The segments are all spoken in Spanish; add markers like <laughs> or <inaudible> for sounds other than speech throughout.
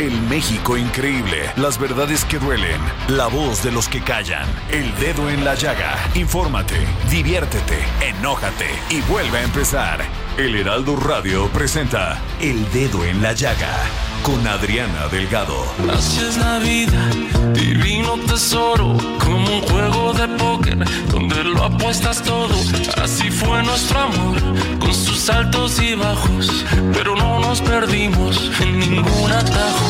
El México increíble, las verdades que duelen, la voz de los que callan, el dedo en la llaga. Infórmate, diviértete, enójate y vuelve a empezar. El Heraldo Radio presenta El Dedo en la Llaga con Adriana Delgado. Así es la vida, divino tesoro, como un juego de póker donde lo apuestas todo. Así fue nuestro amor, con sus altos y bajos, pero no nos perdimos en ningún atajo.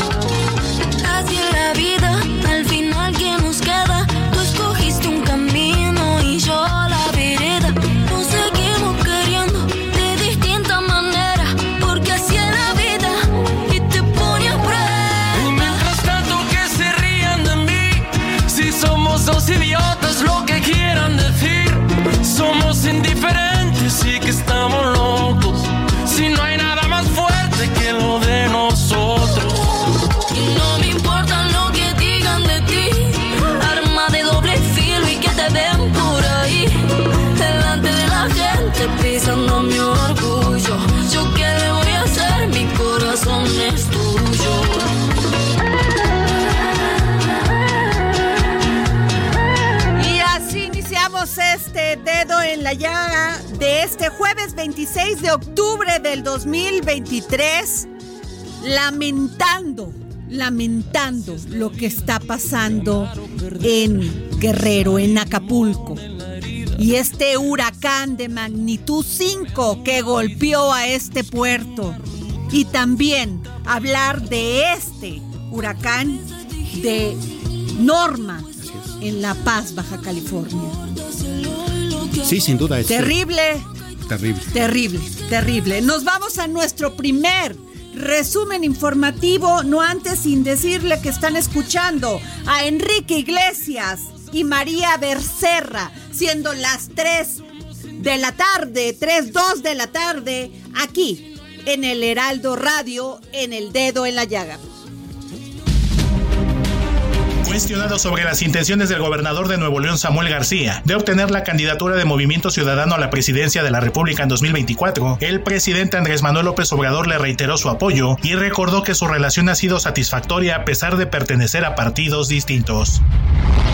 Jueves 26 de octubre del 2023, lamentando, lamentando lo que está pasando en Guerrero, en Acapulco. Y este huracán de magnitud 5 que golpeó a este puerto. Y también hablar de este huracán de Norma en La Paz, Baja California. Sí, sin duda es Terrible, terrible. terrible, terrible. Nos vamos a nuestro primer resumen informativo, no antes sin decirle que están escuchando a Enrique Iglesias y María Bercerra, siendo las 3 de la tarde, 3, 2 de la tarde, aquí en el Heraldo Radio, en el dedo en la llaga. Cuestionado sobre las intenciones del gobernador de Nuevo León, Samuel García, de obtener la candidatura de Movimiento Ciudadano a la presidencia de la República en 2024, el presidente Andrés Manuel López Obrador le reiteró su apoyo y recordó que su relación ha sido satisfactoria a pesar de pertenecer a partidos distintos.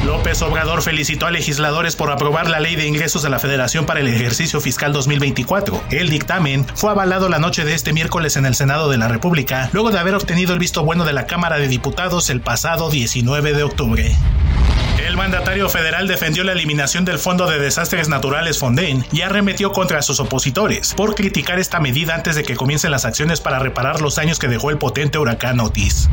López Obrador felicitó a legisladores por aprobar la ley de ingresos de la Federación para el ejercicio fiscal 2024. El dictamen fue avalado la noche de este miércoles en el Senado de la República, luego de haber obtenido el visto bueno de la Cámara de Diputados el pasado 19 de octubre. El mandatario federal defendió la eliminación del Fondo de Desastres Naturales Fonden y arremetió contra sus opositores por criticar esta medida antes de que comiencen las acciones para reparar los daños que dejó el potente huracán Otis.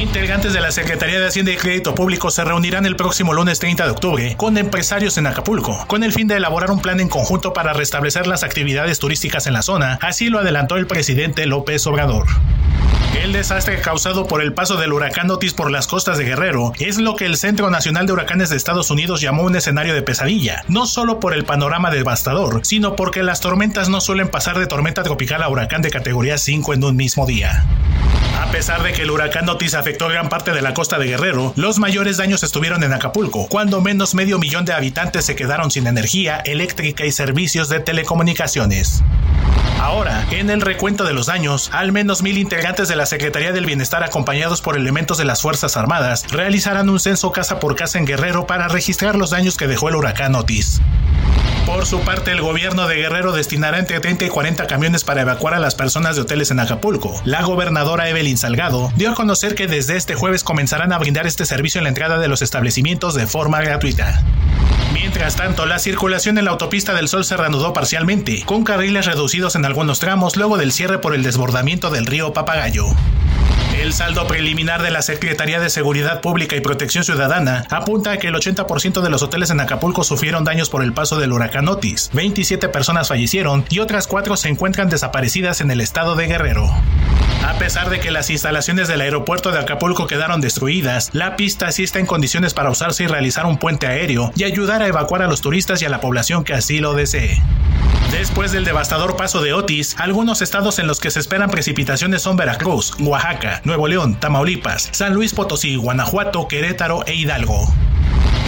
Integrantes de la Secretaría de Hacienda y Crédito Público se reunirán el próximo lunes 30 de octubre con empresarios en Acapulco, con el fin de elaborar un plan en conjunto para restablecer las actividades turísticas en la zona, así lo adelantó el presidente López Obrador. El desastre causado por el paso del huracán Otis por las costas de Guerrero es lo que el Centro Nacional de Huracanes de Estados Unidos llamó un escenario de pesadilla, no solo por el panorama devastador, sino porque las tormentas no suelen pasar de tormenta tropical a huracán de categoría 5 en un mismo día. A pesar de que el huracán Otis afectó gran parte de la costa de Guerrero, los mayores daños estuvieron en Acapulco, cuando menos medio millón de habitantes se quedaron sin energía eléctrica y servicios de telecomunicaciones. Ahora, en el recuento de los daños, al menos mil integrantes integrantes de la Secretaría del Bienestar acompañados por elementos de las Fuerzas Armadas realizarán un censo casa por casa en Guerrero para registrar los daños que dejó el huracán Otis. Por su parte, el gobierno de Guerrero destinará entre 30 y 40 camiones para evacuar a las personas de hoteles en Acapulco. La gobernadora Evelyn Salgado dio a conocer que desde este jueves comenzarán a brindar este servicio en la entrada de los establecimientos de forma gratuita. Mientras tanto, la circulación en la autopista del Sol se reanudó parcialmente, con carriles reducidos en algunos tramos luego del cierre por el desbordamiento del río Papagayo. El saldo preliminar de la Secretaría de Seguridad Pública y Protección Ciudadana apunta a que el 80% de los hoteles en Acapulco sufrieron daños por el paso del huracán Otis, 27 personas fallecieron y otras 4 se encuentran desaparecidas en el estado de Guerrero. A pesar de que las instalaciones del aeropuerto de Acapulco quedaron destruidas, la pista sí está en condiciones para usarse y realizar un puente aéreo y ayudar a evacuar a los turistas y a la población que así lo desee. Después del devastador paso de Otis, algunos estados en los que se esperan precipitaciones son Veracruz, Oaxaca, Nuevo León, Tamaulipas, San Luis Potosí, Guanajuato, Querétaro e Hidalgo.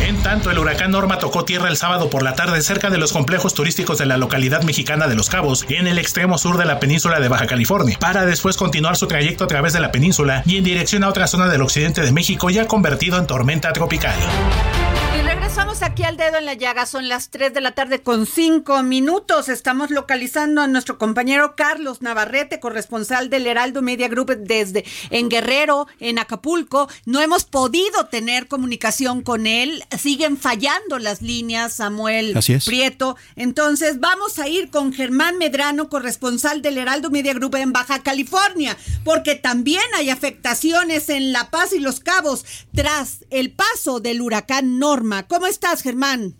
En tanto, el huracán Norma tocó tierra el sábado por la tarde cerca de los complejos turísticos de la localidad mexicana de Los Cabos, en el extremo sur de la península de Baja California, para después continuar su trayecto a través de la península y en dirección a otra zona del occidente de México ya convertido en tormenta tropical. Regresamos aquí al dedo en la llaga. Son las 3 de la tarde con 5 minutos. Estamos localizando a nuestro compañero Carlos Navarrete, corresponsal del Heraldo Media Group desde en Guerrero, en Acapulco. No hemos podido tener comunicación con él. Siguen fallando las líneas, Samuel Prieto. Entonces vamos a ir con Germán Medrano, corresponsal del Heraldo Media Group en Baja California, porque también hay afectaciones en La Paz y Los Cabos tras el paso del huracán Norma. ¿Cómo estás, Germán?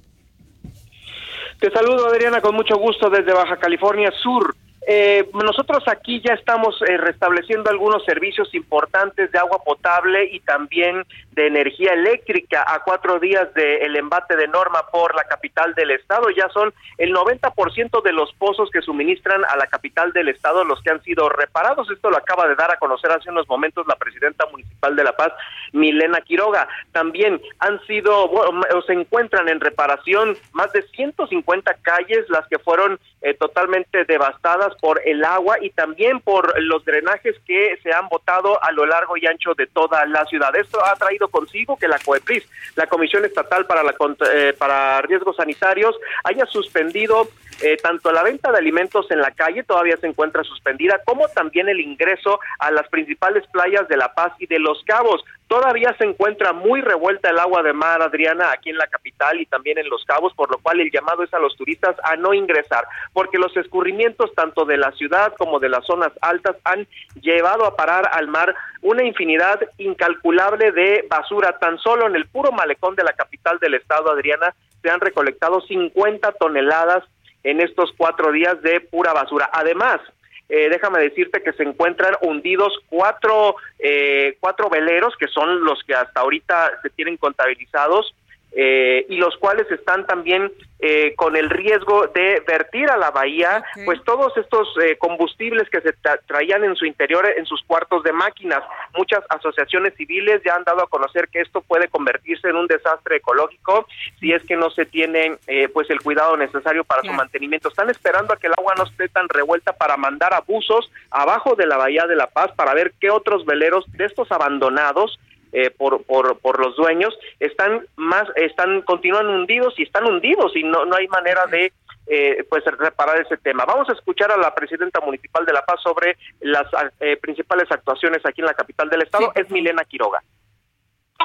Te saludo, Adriana, con mucho gusto desde Baja California Sur. Eh, nosotros aquí ya estamos eh, restableciendo algunos servicios importantes de agua potable y también de energía eléctrica a cuatro días del embate de norma por la capital del estado. Ya son el 90% de los pozos que suministran a la capital del estado los que han sido reparados. Esto lo acaba de dar a conocer hace unos momentos la presidenta municipal de La Paz, Milena Quiroga. También han sido, bueno, se encuentran en reparación más de 150 calles, las que fueron eh, totalmente devastadas por el agua y también por los drenajes que se han botado a lo largo y ancho de toda la ciudad. Esto ha traído consigo que la COEPRIS, la Comisión Estatal para, la, eh, para Riesgos Sanitarios, haya suspendido eh, tanto la venta de alimentos en la calle todavía se encuentra suspendida, como también el ingreso a las principales playas de La Paz y de Los Cabos. Todavía se encuentra muy revuelta el agua de mar, Adriana, aquí en la capital y también en Los Cabos, por lo cual el llamado es a los turistas a no ingresar, porque los escurrimientos tanto de la ciudad como de las zonas altas han llevado a parar al mar una infinidad incalculable de basura. Tan solo en el puro malecón de la capital del estado, Adriana, se han recolectado 50 toneladas en estos cuatro días de pura basura. Además, eh, déjame decirte que se encuentran hundidos cuatro, eh, cuatro veleros, que son los que hasta ahorita se tienen contabilizados, eh, y los cuales están también eh, con el riesgo de vertir a la bahía, pues todos estos eh, combustibles que se traían en su interior, en sus cuartos de máquinas. Muchas asociaciones civiles ya han dado a conocer que esto puede convertirse en un desastre ecológico si es que no se tiene pues el cuidado necesario para su mantenimiento. Están esperando a que el agua no esté tan revuelta para mandar abusos abajo de la bahía de La Paz para ver qué otros veleros de estos abandonados eh, por, por, por los dueños están más están continúan hundidos y están hundidos y no no hay manera de eh, pues reparar ese tema. Vamos a escuchar a la presidenta municipal de La Paz sobre las eh, principales actuaciones aquí en la capital del estado. Es Milena Quiroga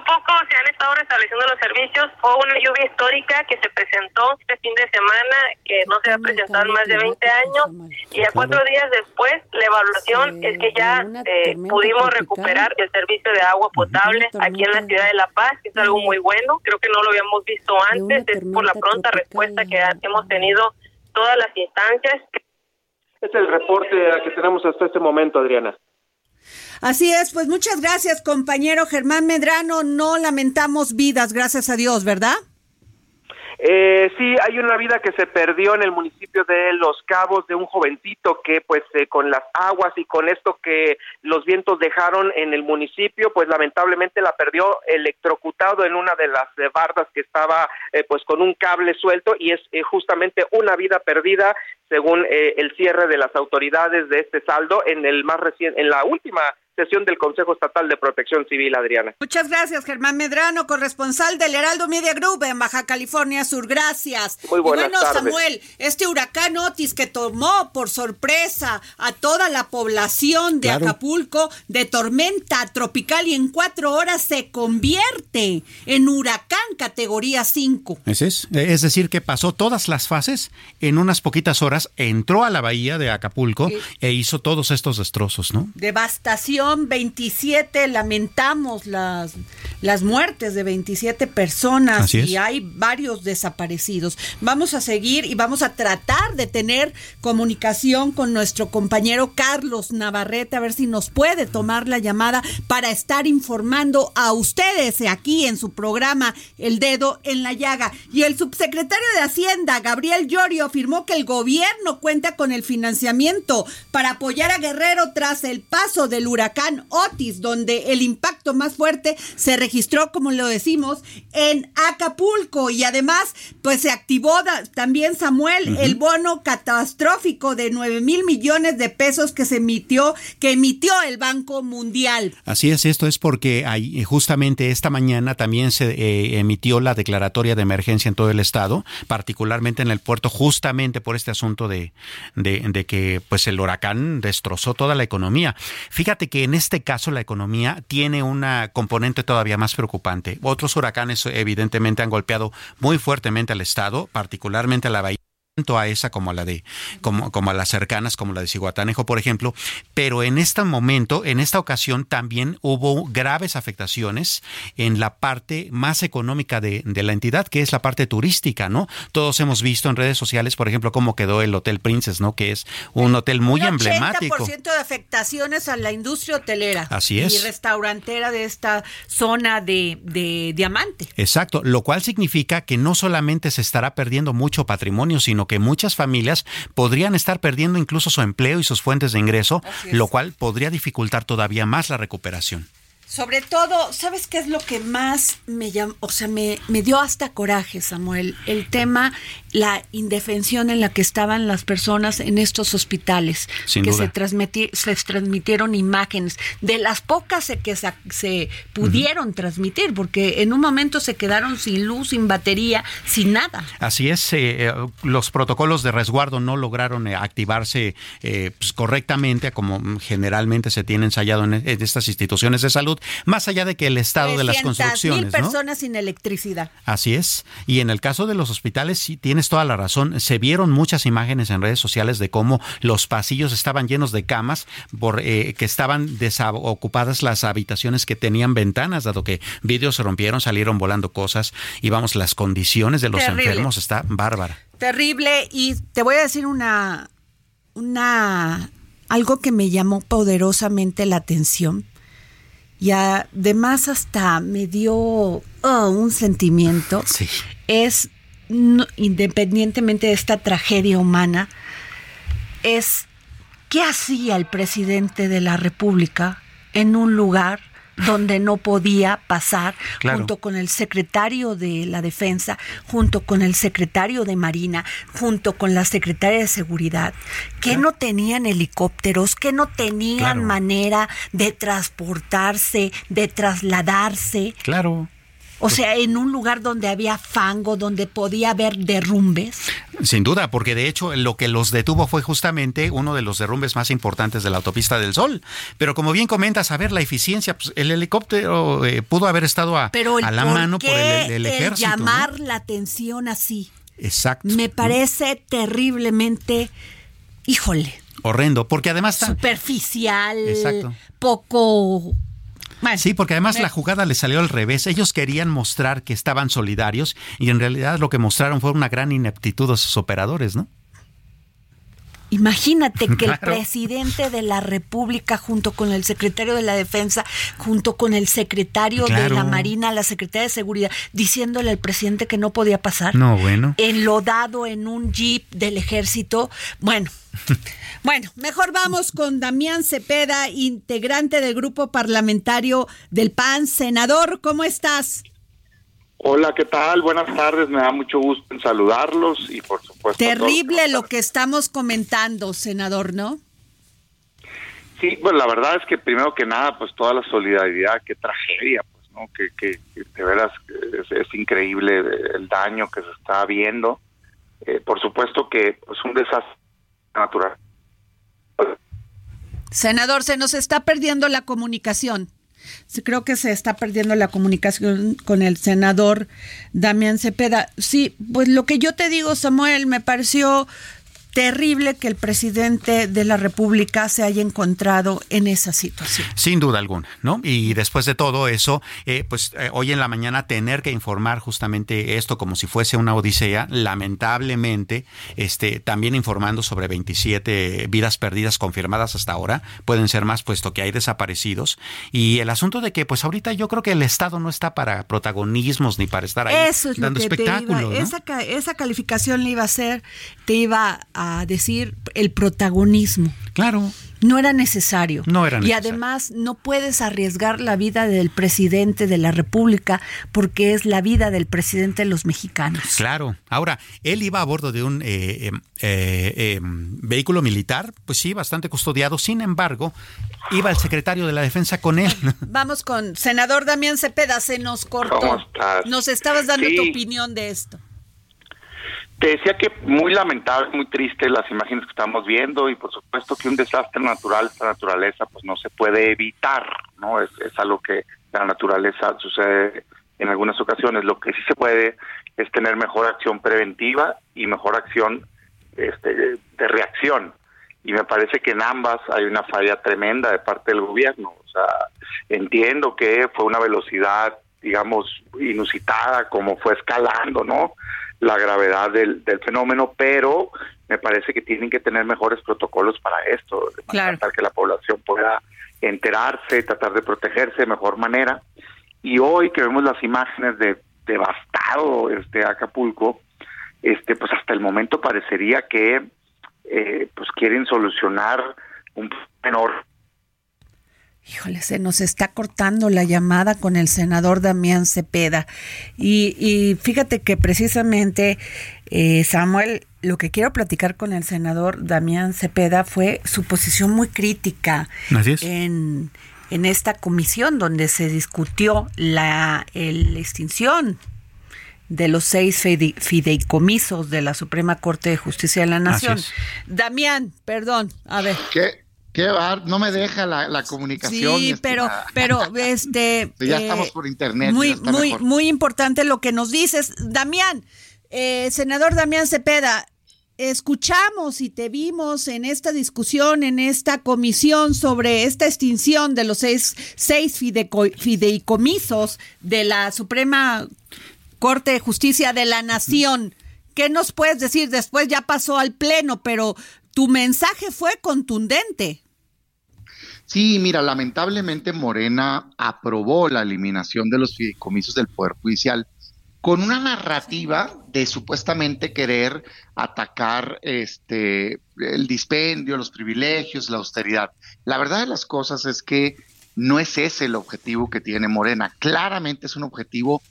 poco se han estado restableciendo los servicios. Fue una lluvia histórica que se presentó este fin de semana, que no se ha presentado en más de 20 años. Y a cuatro días después, la evaluación es que ya eh, pudimos recuperar el servicio de agua potable aquí en la ciudad de La Paz, que es algo muy bueno. Creo que no lo habíamos visto antes, es por la pronta respuesta que hemos tenido todas las instancias. Este es el reporte que tenemos hasta este momento, Adriana. Así es, pues muchas gracias, compañero Germán Medrano. No lamentamos vidas, gracias a Dios, ¿verdad? Eh, sí, hay una vida que se perdió en el municipio de Los Cabos de un jovencito que pues eh, con las aguas y con esto que los vientos dejaron en el municipio, pues lamentablemente la perdió electrocutado en una de las eh, bardas que estaba eh, pues con un cable suelto y es eh, justamente una vida perdida según el cierre de las autoridades de este saldo en el más reciente, en la última sesión del Consejo Estatal de Protección Civil, Adriana. Muchas gracias, Germán Medrano, corresponsal del Heraldo Media Group en Baja California Sur. Gracias. Muy buenas y bueno, tardes. Samuel, este huracán Otis que tomó por sorpresa a toda la población de Claro. Acapulco de tormenta tropical y en cuatro horas se convierte en huracán categoría 5. Ese es. Eh, Es decir, que pasó todas las fases en unas poquitas horas, entró a la bahía de Acapulco Sí. e hizo todos estos destrozos, ¿no? Devastación 27, lamentamos las, las muertes de 27 personas y hay varios desaparecidos. Vamos a seguir y vamos a tratar de tener comunicación con nuestro compañero Carlos Navarrete a ver si nos puede tomar la llamada para estar informando a ustedes aquí en su programa El Dedo en la Llaga. Y el subsecretario de Hacienda, Gabriel Llorio, afirmó que el gobierno cuenta con el financiamiento para apoyar a Guerrero tras el paso del huracán Otis, donde el impacto más fuerte se registró, como lo decimos, en Acapulco. Y además, pues se activó también, Samuel, el bono catastrófico de 9 mil millones de pesos que se emitió, que emitió el Banco Mundial. Así es, esto es porque hay, eh, justamente esta mañana también se eh, emitió la declaratoria de emergencia en todo el estado, particularmente en el puerto, justamente por este asunto de, de, de que pues el huracán destrozó toda la economía. Fíjate que en este caso la economía tiene una componente todavía más preocupante. Otros huracanes evidentemente han golpeado muy fuertemente al estado, particularmente a la bahía tanto a esa como a la de como, como a las cercanas como la de Cihuatanejo por ejemplo pero en este momento en esta ocasión también hubo graves afectaciones en la parte más económica de, de la entidad que es la parte turística no todos hemos visto en redes sociales por ejemplo cómo quedó el hotel Princess no que es un hotel muy Un emblemático 80% de afectaciones a la industria hotelera. Así es. Y restaurantera de esta zona de, de Diamante. Exacto, lo cual significa que no solamente se estará perdiendo mucho patrimonio, sino que muchas familias podrían estar perdiendo incluso su empleo y sus fuentes de ingreso, lo cual podría dificultar todavía más la recuperación. Sobre todo, ¿sabes qué es lo que más me llamó? O sea, me, me dio hasta coraje, Samuel. El tema, la indefensión en la que estaban las personas en estos hospitales. Sin que duda. Se, transmiti- se transmitieron imágenes de las pocas que se pudieron transmitir, porque en un momento se quedaron sin luz, sin batería, sin nada. Así es, eh, eh, los protocolos de resguardo no lograron eh, activarse eh, pues, correctamente, como generalmente se tiene ensayado en, en estas instituciones de salud, más allá de que el estado de las 300,000 construcciones. ¿no? personas sin electricidad. Así es. Y en el caso de los hospitales, sí, tienes toda la razón. Se vieron muchas imágenes en redes sociales de cómo los pasillos estaban llenos de camas, por, eh, que estaban desocupadas las habitaciones que tenían ventanas, dado que vidrios se rompieron, salieron volando cosas. Y vamos, las condiciones de los Terrible. enfermos está bárbara. Terrible y te voy a decir una una algo que me llamó poderosamente la atención y además hasta me dio oh, un sentimiento Sí. es no- independientemente de esta tragedia humana es qué hacía el presidente de la República en un lugar donde no podía pasar Claro. junto con el secretario de la defensa, junto con el secretario de Marina, junto con la secretaria de Seguridad, que no tenían helicópteros, que no tenían Claro. manera de transportarse, de trasladarse. Claro. O sea, en un lugar donde había fango, donde podía haber derrumbes. Sin duda, porque de hecho lo que los detuvo fue justamente uno de los derrumbes más importantes de la autopista del Sol. Pero como bien comentas, a ver, la eficiencia, pues, el helicóptero eh, pudo haber estado a, Pero el a la por mano por el, el ejército. ¿no? llamar la atención así. Exacto. Me parece terriblemente, híjole, Horrendo, porque además está... superficial, Exacto. poco... Sí, porque además me- la jugada le salió al revés. Ellos querían mostrar que estaban solidarios y en realidad lo que mostraron fue una gran ineptitud de sus operadores, ¿no? Imagínate que el <laughs> presidente de la República, junto con el secretario de la Defensa, junto con el secretario de la Marina, la secretaria de Seguridad, diciéndole al presidente que no podía pasar. No, bueno. Enlodado en un jeep del ejército. Bueno. <laughs> Bueno, mejor vamos con Damián Cepeda, integrante del grupo parlamentario del PAN. Senador, ¿cómo estás? Hola, ¿qué tal? Buenas tardes, me da mucho gusto en saludarlos y por supuesto... Terrible lo que estamos comentando, senador, ¿no? Sí, pues la verdad es que primero que nada, pues toda la solidaridad, qué tragedia, pues, ¿no? Que, que, de veras es, increíble el daño que se está viendo. Eh, por supuesto que es pues, un desastre natural. Senador, se nos está perdiendo la comunicación creo que se está perdiendo la comunicación con el senador Damián Cepeda. Sí, pues lo que yo te digo, Samuel, me pareció terrible que el presidente de la República se haya encontrado en esa situación. Sin duda alguna, ¿no? Y después de todo eso, eh, pues eh, hoy en la mañana tener que informar justamente esto como si fuese una odisea, lamentablemente, este, también informando sobre 27 vidas perdidas confirmadas hasta ahora, pueden ser más puesto que hay desaparecidos. Y el asunto de que, pues ahorita yo creo que el Estado no está para protagonismos ni para estar ahí eso es dando espectáculos. Esa, esa calificación le iba a hacer, te iba a a decir el protagonismo. Claro. No era necesario. No era necesario. Y además no puedes arriesgar la vida del presidente de la República porque es la vida del presidente de los mexicanos. Claro. Ahora, él iba a bordo de un eh, em, eh, em, vehículo militar, pues sí, bastante custodiado. Sin embargo, iba el secretario de la Defensa con él. <laughs> Vamos con senador Damián Cepeda, se nos cortó. Nos estabas dando tu opinión de esto. Te decía que muy lamentable, muy triste las imágenes que estamos viendo y por supuesto que un desastre natural, esta naturaleza, pues no se puede evitar, ¿no? Es, es algo que la naturaleza sucede en algunas ocasiones. Lo que sí se puede es tener mejor acción preventiva y mejor acción este, de reacción. Y me parece que en ambas hay una falla tremenda de parte del gobierno. O sea, entiendo que fue una velocidad, digamos, inusitada, como fue escalando, ¿no? La gravedad del, del fenómeno, pero me parece que tienen que tener mejores protocolos para esto, para que la población pueda enterarse, tratar de protegerse de mejor manera. Y hoy que vemos las imágenes de devastado este Acapulco, este pues hasta el momento parecería que eh, pues quieren solucionar un menor Híjole, se nos está cortando la llamada con el senador Damián Cepeda. Y, fíjate que precisamente, eh, Samuel, lo que quiero platicar con el senador Damián Cepeda fue su posición muy crítica En, en esta comisión donde se discutió la, extinción de los seis fideicomisos de la Suprema Corte de Justicia de la Nación. Damián, perdón, a ver. ¿Qué? Qué no me deja la, comunicación. Sí, pero, pero este. <laughs> ya eh, estamos por internet. Muy, muy, muy importante lo que nos dices, Damián, eh, senador Damián Cepeda. Escuchamos y te vimos en esta discusión, en esta comisión sobre esta extinción de los seis, seis fideicomisos de la Suprema Corte de Justicia de la Nación. ¿Qué nos puedes decir? Después ya pasó al Pleno, pero tu mensaje fue contundente. Sí, mira, lamentablemente Morena aprobó la eliminación de los fideicomisos del Poder Judicial con una narrativa de supuestamente querer atacar este el dispendio, los privilegios, la austeridad. La verdad de las cosas es que no es ese el objetivo que tiene Morena. Claramente es un objetivo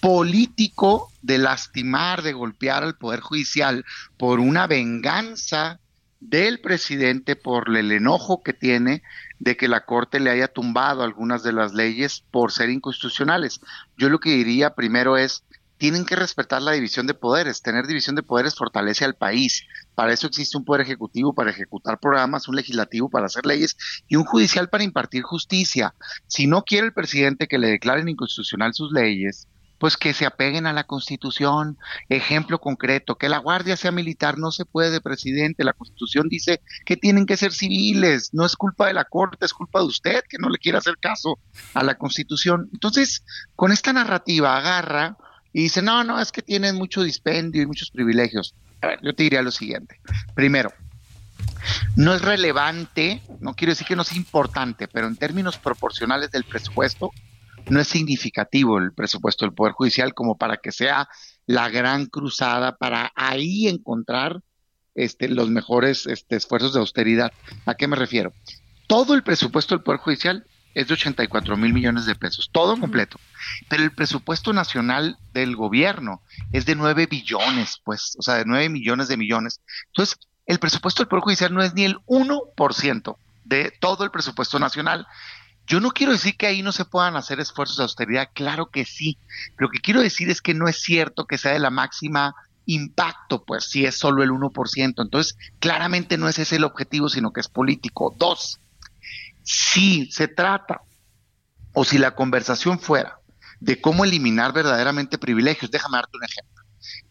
político de lastimar, de golpear al Poder Judicial por una venganza del presidente por el enojo que tiene de que la Corte le haya tumbado algunas de las leyes por ser inconstitucionales. Yo lo que diría primero es, tienen que respetar la división de poderes. Tener división de poderes fortalece al país. Para eso existe un poder ejecutivo para ejecutar programas, un legislativo para hacer leyes y un judicial para impartir justicia. Si no quiere el presidente que le declaren inconstitucional sus leyes, pues que se apeguen a la Constitución. Ejemplo concreto, que la Guardia sea militar no se puede, presidente. La Constitución dice que tienen que ser civiles. No es culpa de la Corte, es culpa de usted que no le quiere hacer caso a la Constitución. Entonces, con esta narrativa agarra y dice, no, no, es que tienen mucho dispendio y muchos privilegios. A ver, yo te diría lo siguiente. Primero, No es relevante, no quiero decir que no es importante, pero en términos proporcionales del presupuesto, no es significativo el presupuesto del Poder Judicial como para que sea la gran cruzada para ahí encontrar este, los mejores este, esfuerzos de austeridad. ¿A qué me refiero? Todo el presupuesto del Poder Judicial es de 84 mil millones de pesos, todo completo. Pero el presupuesto nacional del gobierno es de 9 billones, pues, o sea, de 9 millones de millones. Entonces, el presupuesto del Poder Judicial no es ni el 1% de todo el presupuesto nacional. Yo no quiero decir que ahí no se puedan hacer esfuerzos de austeridad, claro que sí. Lo que quiero decir es que no es cierto que sea de la máxima impacto, pues si es solo el 1%. Entonces, claramente no es ese el objetivo, sino que es político. Dos, si se trata o si la conversación fuera de cómo eliminar verdaderamente privilegios, déjame darte un ejemplo.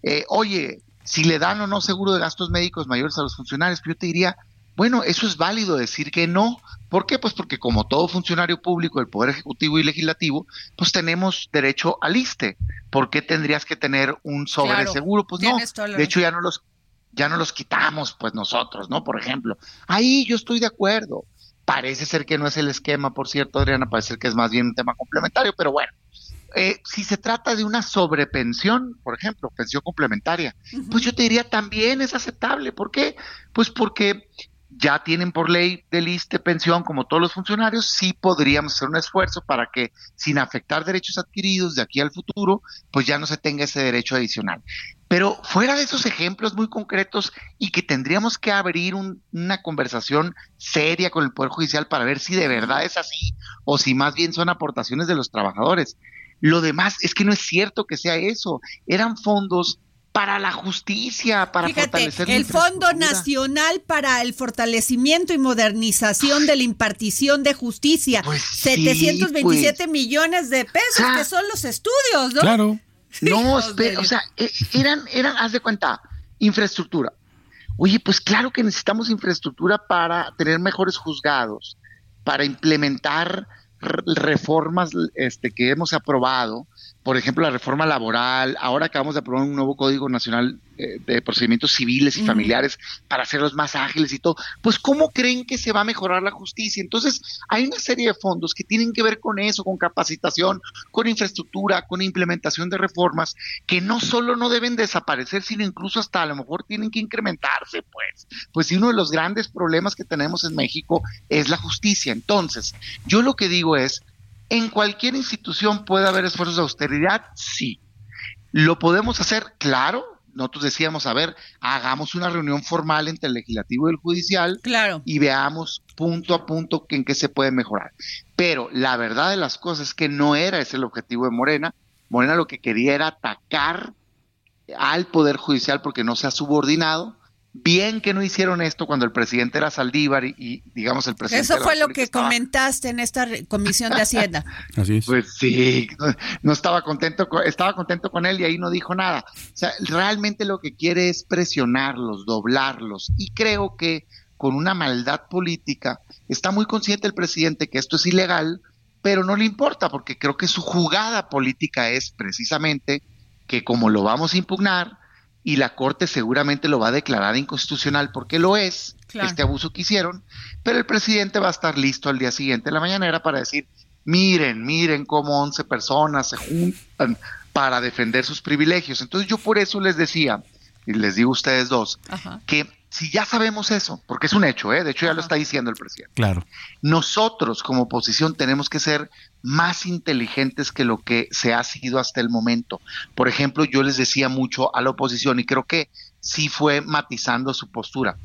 Eh, oye, si le dan o no seguro de gastos médicos mayores a los funcionarios, yo te diría, bueno, eso es válido decir que no. ¿Por qué? Pues porque como todo funcionario público del Poder Ejecutivo y Legislativo, pues tenemos derecho al ISTE. ¿Por qué tendrías que tener un sobre seguro? Pues no. De hecho, ya no los ya no los quitamos, pues nosotros, ¿no? Por ejemplo. Ahí yo estoy de acuerdo. Parece ser que no es el esquema, por cierto, Adriana, parece ser que es más bien un tema complementario, pero bueno. Eh, si se trata de una sobrepensión, por ejemplo, pensión complementaria, pues yo te diría también es aceptable. ¿Por qué? Pues porque ya tienen por ley de liste pensión como todos los funcionarios, sí podríamos hacer un esfuerzo para que sin afectar derechos adquiridos de aquí al futuro, pues ya no se tenga ese derecho adicional. Pero fuera de esos ejemplos muy concretos y que tendríamos que abrir una conversación seria con el Poder Judicial para ver si de verdad es así o si más bien son aportaciones de los trabajadores. Lo demás es que no es cierto que sea eso. Eran fondos para la justicia, para fortalecer el Fondo Nacional para el Fortalecimiento y Modernización de la Impartición de Justicia, 727 pues. millones de pesos, que son los estudios, ¿no? Claro. <laughs> No, o sea, e, eran, eran, haz de cuenta, infraestructura. Oye, pues claro que necesitamos infraestructura para tener mejores juzgados, para implementar reformas este, que hemos aprobado, por ejemplo, la reforma laboral, ahora acabamos de aprobar un nuevo Código Nacional eh, de Procedimientos Civiles y Familiares para hacerlos más ágiles y todo, pues ¿cómo creen que se va a mejorar la justicia? Entonces, hay una serie de fondos que tienen que ver con eso, con capacitación, con infraestructura, con implementación de reformas, que no solo no deben desaparecer, sino incluso hasta a lo mejor tienen que incrementarse, pues. Pues si uno de los grandes problemas que tenemos en México es la justicia. Entonces, yo lo que digo es, ¿En cualquier institución puede haber esfuerzos de austeridad? Sí. ¿Lo podemos hacer? Claro. Nosotros decíamos, a ver, hagamos una reunión formal entre el legislativo y el judicial claro. y veamos punto a punto en qué se puede mejorar. Pero la verdad de las cosas es que no era ese el objetivo de Morena. Morena lo que quería era atacar al Poder Judicial porque no se ha subordinado Bien que no hicieron esto cuando el presidente era Saldívar y, digamos el presidente. Eso fue lo que comentaste en esta comisión de Hacienda. <laughs> Así es. Pues sí, no, estaba contento, con, estaba contento con él y ahí no dijo nada. O sea, realmente lo que quiere es presionarlos, doblarlos y creo que con una maldad política está muy consciente el presidente que esto es ilegal, pero no le importa porque creo que su jugada política es precisamente que como lo vamos a impugnar, y la Corte seguramente lo va a declarar inconstitucional porque lo es, este abuso que hicieron, pero el presidente va a estar listo al día siguiente de la mañanera para decir, miren, miren cómo 11 personas se juntan para defender sus privilegios. Entonces yo por eso les decía, y les digo a ustedes dos, que si ya sabemos eso, porque es un hecho, ¿eh? de hecho ya lo está diciendo el presidente. Claro. Nosotros como oposición tenemos que ser más inteligentes que lo que se ha sido hasta el momento. Por ejemplo, yo les decía mucho a la oposición y creo que sí fue matizando su postura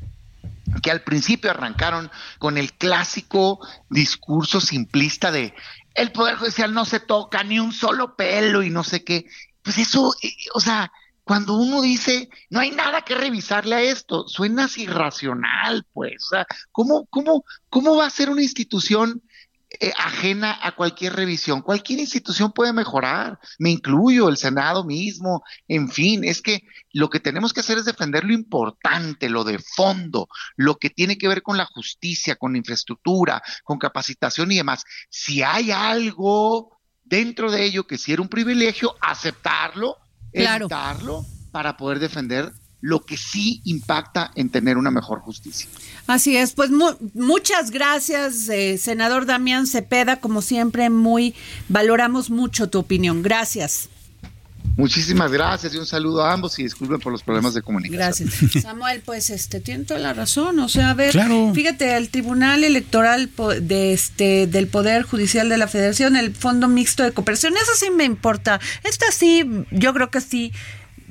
que al principio arrancaron con el clásico discurso simplista de el Poder Judicial no se toca ni un solo pelo y no sé qué. Pues eso, eh, o sea, cuando uno dice, no hay nada que revisarle a esto, suena irracional, pues. O sea, ¿cómo, cómo, cómo va a ser una institución eh, ajena a cualquier revisión? Cualquier institución puede mejorar, me incluyo, el Senado mismo, en fin, es que lo que tenemos que hacer es defender lo importante, lo de fondo, lo que tiene que ver con la justicia, con infraestructura, con capacitación y demás. Si hay algo dentro de ello que si era un privilegio, aceptarlo evitarlo para poder defender lo que sí impacta en tener una mejor justicia. Así es, pues muchas gracias, eh, senador Damián Cepeda, como siempre, muy valoramos mucho tu opinión. Gracias. Muchísimas gracias y un saludo a ambos y disculpen por los problemas de comunicación. Gracias. <laughs> Samuel, pues este tiene toda la razón, o sea, a ver, fíjate, el Tribunal Electoral de este del Poder Judicial de la Federación, el Fondo Mixto de Cooperación, eso sí me importa. Esta sí, yo creo que sí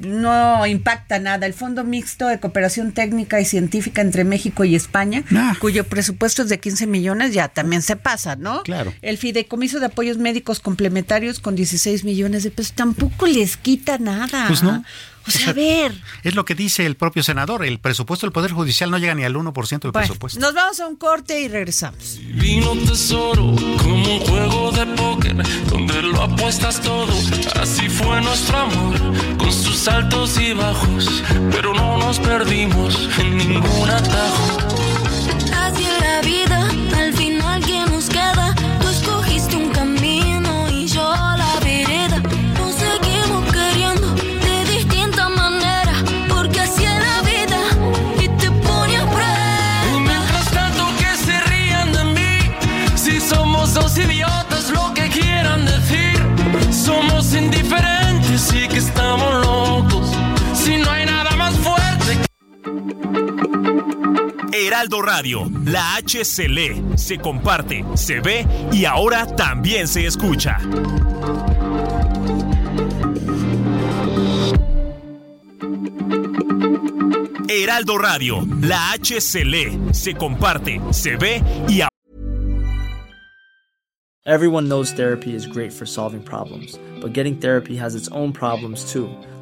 no impacta nada. El Fondo Mixto de Cooperación Técnica y Científica entre México y España, ah. cuyo presupuesto es de 15 millones, ya también se pasa, ¿no? Claro. El Fideicomiso de Apoyos Médicos Complementarios con 16 millones de pesos tampoco les quita nada. Pues no. O sea, a ver. Es lo que dice el propio senador. El presupuesto del Poder Judicial no llega ni al 1% del presupuesto. Nos vamos a un corte y regresamos. Vino tesoro como un juego de póker donde lo apuestas todo. Así fue nuestro amor con sus altos y bajos. Pero no nos perdimos en ningún atajo. Así es la vida, al final que nos Heraldo Radio, la H se se comparte, se ve y ahora también se escucha. Heraldo Radio, la H se se comparte, se ve y ahora... Everyone knows therapy is great for solving problems, but getting therapy has its own problems too,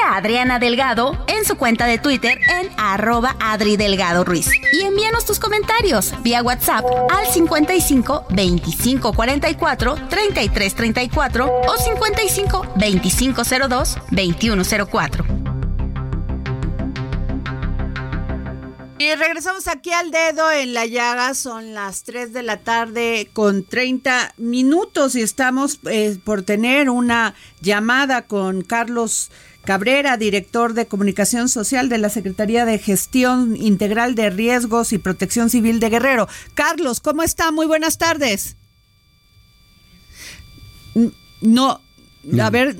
A Adriana Delgado en su cuenta de Twitter en arroba Adri Delgado Ruiz. Y envíanos tus comentarios vía WhatsApp al 55 25 44 33 34 o 55 25 02 21 04. Y regresamos aquí al dedo en la llaga, son las 3 de la tarde con 30 minutos y estamos eh, por tener una llamada con Carlos Cabrera, director de comunicación social de la Secretaría de Gestión Integral de Riesgos y Protección Civil de Guerrero. Carlos, ¿cómo está? Muy buenas tardes. No, a ver,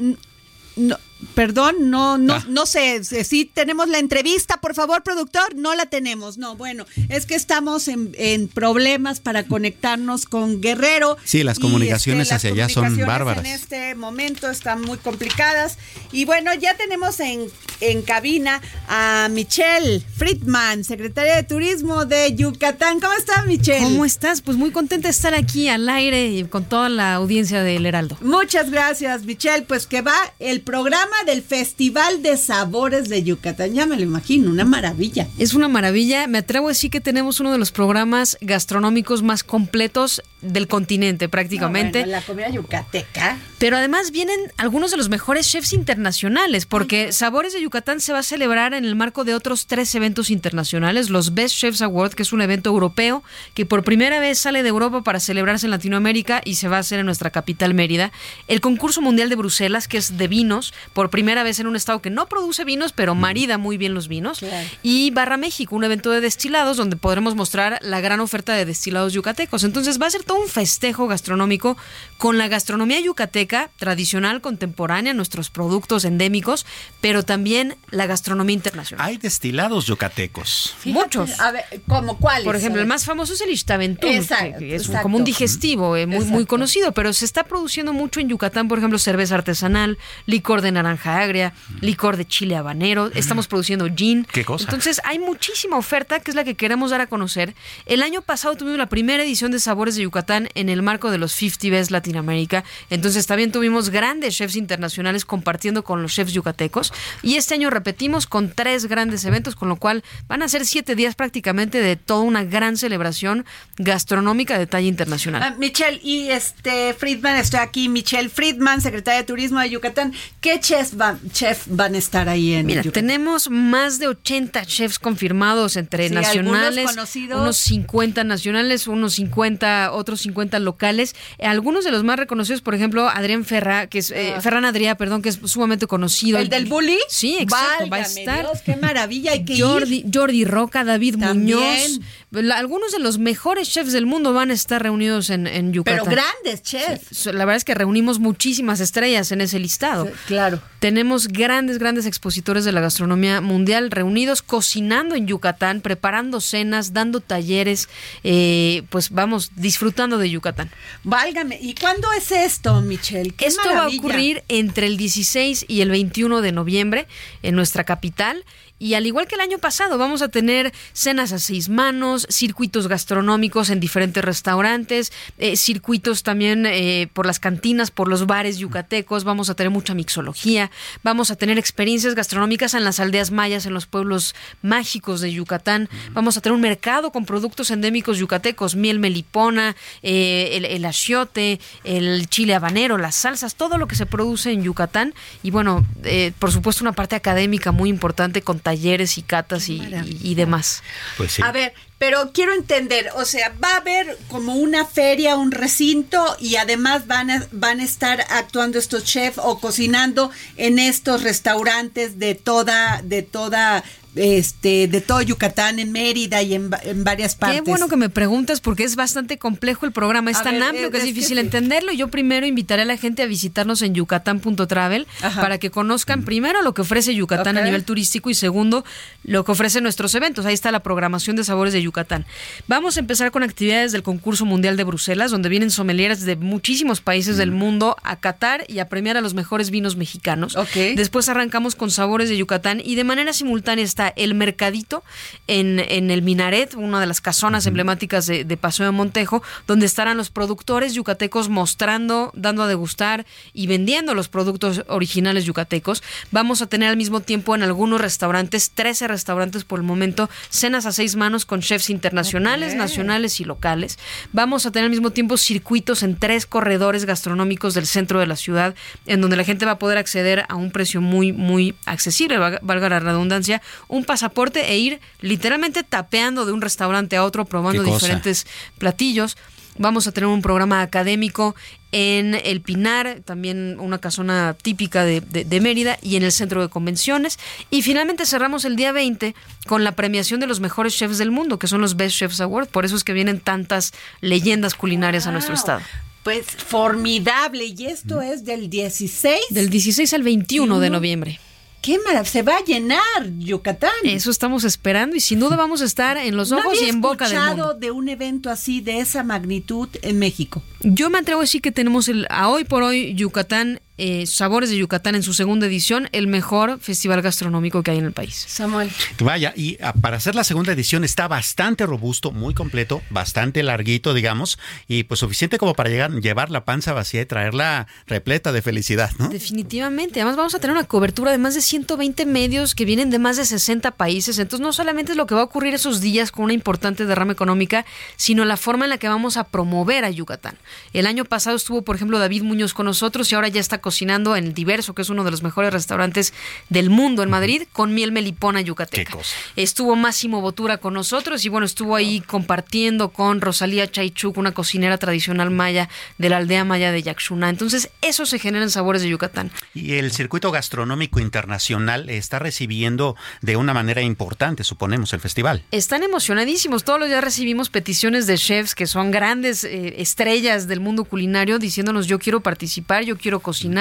no, Perdón, no, no, Ah. no sé. Si tenemos la entrevista, por favor, productor. No la tenemos. No, bueno, es que estamos en, en problemas para conectarnos con Guerrero. Sí, las comunicaciones este, las hacia allá son comunicaciones bárbaras. En este momento están muy complicadas. Y bueno, ya tenemos en, en cabina a Michelle Friedman, secretaria de Turismo de Yucatán. ¿Cómo está, Michelle? ¿Cómo estás? Pues muy contenta de estar aquí al aire y con toda la audiencia del Heraldo. Muchas gracias, Michelle. Pues que va el programa del Festival de Sabores de Yucatán. Ya me lo imagino, una maravilla. Es una maravilla. Me atrevo a decir que tenemos uno de los programas gastronómicos más completos del continente, prácticamente. No, bueno, la comida yucateca. Pero además vienen algunos de los mejores chefs internacionales, porque Sabores de Yucatán se va a celebrar en el marco de otros tres eventos internacionales, los Best Chefs Award, que es un evento europeo que por primera vez sale de Europa para celebrarse en Latinoamérica y se va a hacer en nuestra capital Mérida, el concurso mundial de Bruselas, que es de vinos, por primera vez en un estado que no produce vinos, pero marida muy bien los vinos, Claro. y Barra México, un evento de destilados donde podremos mostrar la gran oferta de destilados yucatecos. Entonces va a ser todo un festejo gastronómico con la gastronomía yucateca tradicional, contemporánea, nuestros productos endémicos, pero también la gastronomía internacional. Hay destilados yucatecos. Muchos. A ver, ¿cómo cuáles? Por ejemplo, el más famoso es el Ixtaventún, Exacto, que es exacto. como un digestivo eh, muy, muy conocido, pero se está produciendo mucho en Yucatán, por ejemplo, cerveza artesanal, licor de naranja naranja agria, licor de chile habanero, estamos produciendo gin. ¿Qué cosa? Entonces hay muchísima oferta que es la que queremos dar a conocer. El año pasado tuvimos la primera edición de Sabores de Yucatán en el marco de los 50 Best Latinoamérica. Entonces también tuvimos grandes chefs internacionales compartiendo con los chefs yucatecos. Y este año repetimos con tres grandes eventos, con lo cual van a ser siete días prácticamente de toda una gran celebración gastronómica de talla internacional. Ah, Michelle, y este Friedman, estoy aquí, Michelle Friedman, secretaria de Turismo de Yucatán. ¿Qué chefs van, chef van a estar ahí en Mira, Yucatán? tenemos más de 80 chefs confirmados entre Sí, nacionales, conocidos. unos 50 nacionales, unos 50, otros 50 locales. Eh, Algunos de los más reconocidos, por ejemplo, Adrián Ferra, que es eh, Ah. Ferran Adrià, perdón, que es sumamente conocido. ¿El del bully? Sí, exacto, va a estar. Dios, qué maravilla, hay que Jordi, ir. Jordi Roca, David También. Muñoz. La- algunos de los mejores chefs del mundo van a estar reunidos en, en Yucatán. Pero grandes chefs. La verdad es que reunimos muchísimas estrellas en ese listado. claro. Tenemos grandes, grandes expositores de la gastronomía mundial reunidos cocinando en Yucatán, preparando cenas, dando talleres, eh, pues vamos, disfrutando de Yucatán. Válgame. ¿Y cuándo es esto, Michelle? Qué Esto va a ocurrir entre el 16 y el 21 de noviembre en nuestra capital. Y al igual que el año pasado, vamos a tener cenas a seis manos, circuitos gastronómicos en diferentes restaurantes, eh, circuitos también eh, por las cantinas, por los bares yucatecos, vamos a tener mucha mixología, vamos a tener experiencias gastronómicas en las aldeas mayas, en los pueblos mágicos de Yucatán, vamos a tener un mercado con productos endémicos yucatecos, miel melipona, eh, el, el achiote, el chile habanero, las salsas, todo lo que se produce en Yucatán y bueno, eh, por supuesto una parte académica muy importante con talleres y catas y, y- y demás. Pues sí. A ver, pero quiero entender, o sea, va a haber como una feria, un recinto y además van a, van a estar actuando estos chefs o cocinando en estos restaurantes de toda, de toda, este, de todo Yucatán, en Mérida y en, en varias partes. Qué bueno que me preguntas porque es bastante complejo el programa, es A tan ver, amplio que es es que difícil sí. entenderlo. Yo primero invitaré a la gente a visitarnos en yucatán.travel para que conozcan primero lo que ofrece Yucatán a nivel turístico y segundo lo que ofrecen nuestros eventos. Ahí está la programación de sabores de Yucatán. Vamos a empezar con actividades del concurso mundial de Bruselas, donde vienen sommeliers de muchísimos países del mundo a catar y a premiar a los mejores vinos mexicanos. Después arrancamos con sabores de Yucatán y de manera simultánea está el mercadito en, en el Minaret, una de las casonas emblemáticas de, de Paseo de Montejo, donde estarán los productores yucatecos mostrando, dando a degustar y vendiendo los productos originales yucatecos. Vamos a tener al mismo tiempo en algunos restaurantes, 13 restaurantes por el momento, cenas a seis manos con chefs internacionales, nacionales y locales. Vamos a tener al mismo tiempo circuitos en tres corredores gastronómicos del centro de la ciudad, en donde la gente va a poder acceder a un precio muy, muy accesible, valga la redundancia, un pasaporte e ir literalmente tapeando de un restaurante a otro, probando diferentes platillos. Vamos a tener un programa académico en El Pinar, también una casona típica de, de- de Mérida y en el centro de convenciones. Y finalmente cerramos el día 20 con la premiación de los mejores chefs del mundo, que son los Best Chefs Award. Por eso es que vienen tantas leyendas culinarias a nuestro estado. Pues formidable. Y esto es del 16. Del 16 al 21 de noviembre. Qué maravilla. Se va a llenar Yucatán. Eso estamos esperando y sin duda vamos a estar en los ojos y en boca del escuchado mundo. de un evento así de esa magnitud en México. Yo me atrevo a decir que tenemos el, a hoy por hoy Yucatán, eh, Sabores de Yucatán en su segunda edición, el mejor festival gastronómico que hay en el país. Samuel. Vaya, y ah, para hacer la segunda edición está bastante robusto, muy completo, bastante larguito, digamos, y pues suficiente como para llegar, llevar la panza vacía y traerla repleta de felicidad, ¿no? Definitivamente. Además vamos a tener una cobertura de más de 120 medios que vienen de más de 60 países. Entonces no solamente es lo que va a ocurrir esos días con una importante derrama económica, sino la forma en la que vamos a promover a Yucatán. El año pasado estuvo, por ejemplo, David Muñoz con nosotros y ahora ya está cocinando en el Diverso, que es uno de los mejores restaurantes del mundo en Madrid, con miel melipona yucateca. Estuvo Máximo Botura con nosotros y bueno, estuvo ahí compartiendo con Rosalía Chaychuk, una cocinera tradicional maya de la aldea maya de Yaxuna. Entonces, eso se genera en Sabores de Yucatán. Y el circuito gastronómico internacional está recibiendo de una manera importante, suponemos, el festival. Están emocionadísimos. Todos los días recibimos peticiones de chefs que son grandes eh, estrellas del mundo culinario diciéndonos yo quiero participar, yo quiero cocinar.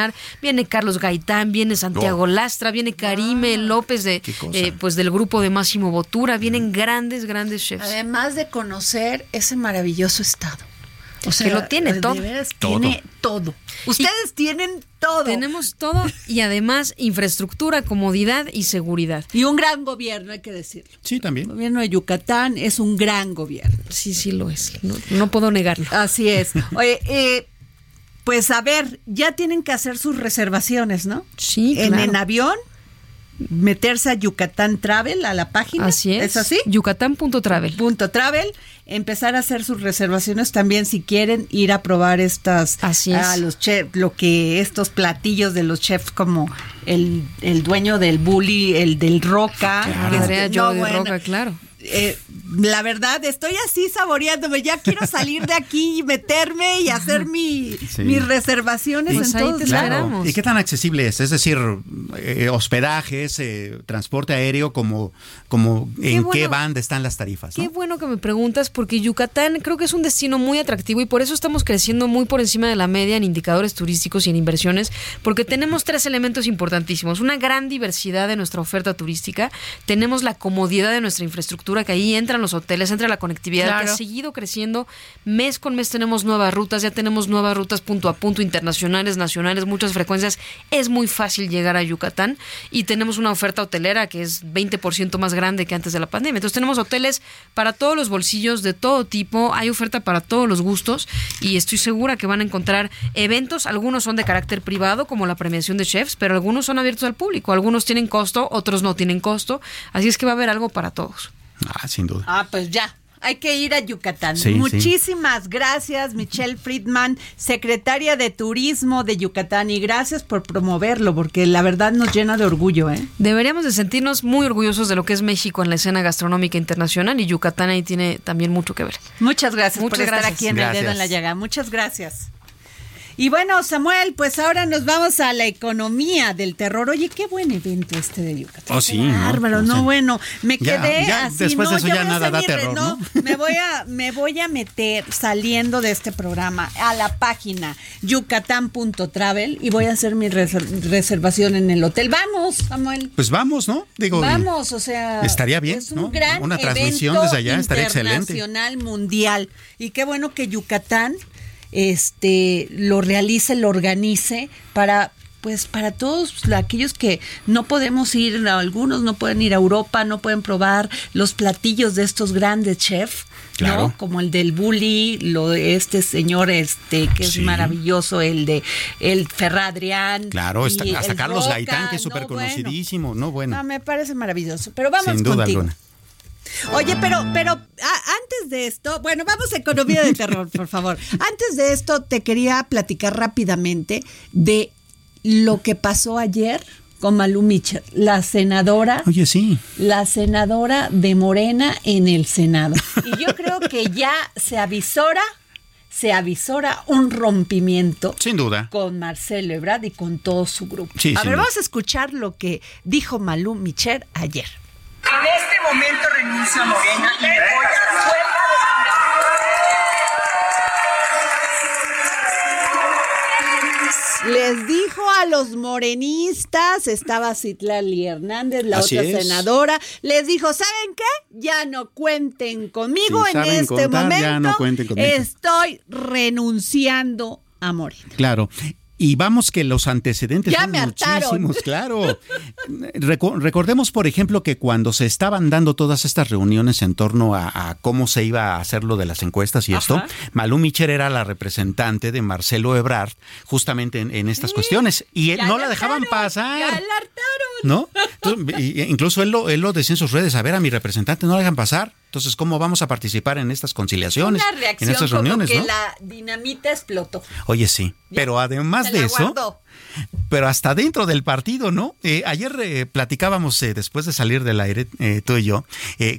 Viene Carlos Gaitán, viene Santiago Oh. Lastra, viene Karime López de eh, pues del grupo de Máximo Botura. Vienen grandes, grandes chefs. Además de conocer ese maravilloso estado. O sea, que lo tiene de todo. veras Todo. Tiene todo. Ustedes tienen todo. Tenemos todo y además infraestructura, comodidad y seguridad. Y un gran gobierno, hay que decirlo. Sí, también. El gobierno de Yucatán es un gran gobierno. Sí, sí lo es. No, no puedo negarlo. Así es. Oye, eh, pues a ver, ya tienen que hacer sus reservaciones, ¿no? Sí, En, claro. en avión, meterse a Yucatán Travel, a la página. Así es. ¿Es así? Yucatán.travel. Punto travel, empezar a hacer sus reservaciones también si quieren ir a probar estas Así es. a los chefs, lo que estos platillos de los chefs como el, el dueño del bully, el del Roca, Claro, que es- Andrea no, Joe de bueno, Roca, claro. Eh, la verdad, estoy así saboreándome. Ya quiero salir de aquí y meterme y hacer mi, Sí. mis reservaciones Pues en ahí todos esperamos. ¿Y qué tan accesible es? Es decir, eh, hospedajes, eh, transporte aéreo, como, como en qué bueno. banda están las tarifas. ¿no? Qué bueno que me preguntas porque Yucatán creo que es un destino muy atractivo y por eso estamos creciendo muy por encima de la media en indicadores turísticos y en inversiones porque tenemos tres elementos importantísimos. Una gran diversidad de nuestra oferta turística, tenemos la comodidad de nuestra infraestructura que ahí entran los hoteles, entra la conectividad que ha seguido creciendo. Mes con mes tenemos nuevas rutas, ya tenemos nuevas rutas punto a punto, internacionales, nacionales, muchas frecuencias. Es muy fácil llegar a Yucatán y tenemos una oferta hotelera que es 20% más grande que antes de la pandemia. Entonces tenemos hoteles para todos los bolsillos, de todo tipo, hay oferta para todos los gustos y estoy segura que van a encontrar eventos, algunos son de carácter privado como la premiación de chefs, pero algunos son abiertos al público, algunos tienen costo, otros no tienen costo, así es que va a haber algo para todos. Ah, sin duda. Ah, pues ya. Hay que ir a Yucatán. Sí, Muchísimas gracias, Michelle Friedman, secretaria de Turismo de Yucatán, y gracias por promoverlo, porque la verdad nos llena de orgullo, ¿eh? Deberíamos de sentirnos muy orgullosos de lo que es México en la escena gastronómica internacional y Yucatán ahí tiene también mucho que ver. Muchas gracias Muchas por estar gracias. aquí en el dedo en la llaga. Muchas gracias. Y bueno, Samuel, pues ahora nos vamos a la economía del terror. Oye, qué buen evento este de Yucatán. Oh, sí. Bárbaro, no, bueno, me ya- quedé ya así. después no, de eso ya nada hacer da terror, ¿no? <laughs> Me voy a, me voy a meter saliendo de este programa a la página yucatán.travel y voy a hacer mi reser- reservación en el hotel. Vamos, Samuel. Pues vamos, ¿no? Digo, Vamos, o sea, estaría bien, es un ¿no? gran Una transmisión desde allá estaría excelente. internacional mundial y qué bueno que Yucatán este lo realice, lo organice para pues para todos aquellos que no podemos ir, algunos no pueden ir a Europa, no pueden probar los platillos de estos grandes chefs, Claro. ¿no? Como el del Bully, lo de este señor este que es Sí. maravilloso, el de el Ferradrián. Claro, está- hasta Carlos Roca, Gaitán, que es no, súper bueno. conocidísimo, ¿no? Bueno, No, me parece maravilloso. Pero vamos sin duda contigo. alguna. Oye, pero, pero a- antes de esto, bueno, vamos a economía de terror, por favor. <laughs> Antes de esto, te quería platicar rápidamente de lo que pasó ayer con Malú Mitchell, la senadora, Oye, sí. la senadora de Morena en el Senado. <laughs> Y yo creo que ya se avisora, se avisora un rompimiento Sin duda. con Marcelo Ebrard y con todo su grupo. Sí, a ver, duda. vamos a escuchar lo que dijo Malú Michel ayer. En este momento renuncio a Morena y me voy a la huelga Les dijo a los morenistas, estaba Citlali Hernández, la Así otra es. senadora, les dijo, ¿saben qué? Ya no cuenten conmigo Si en saben este contar, momento. ya no cuenten conmigo". Estoy renunciando a Morena. Claro. Y vamos que los antecedentes Ya son me hartaron. muchísimos, <laughs> claro. Reco- recordemos, por ejemplo, que cuando se estaban dando todas estas reuniones en torno a, a cómo se iba a hacer lo de las encuestas y esto, Malú Micher era la representante de Marcelo Ebrard justamente en, en estas cuestiones. Y él- no la dejaban pasar. Ya la. ¿No? Entonces, incluso él lo, él lo decía en sus redes, a ver, a mi representante no la dejan pasar. Entonces, ¿cómo vamos a participar en estas conciliaciones? Una en estas como reuniones, que ¿no? la dinamita explotó. Oye, sí. Pero además de eso, guardó. Pero hasta dentro del partido, ¿no? Eh, ayer eh, platicábamos, eh, después de salir del aire, tú y yo,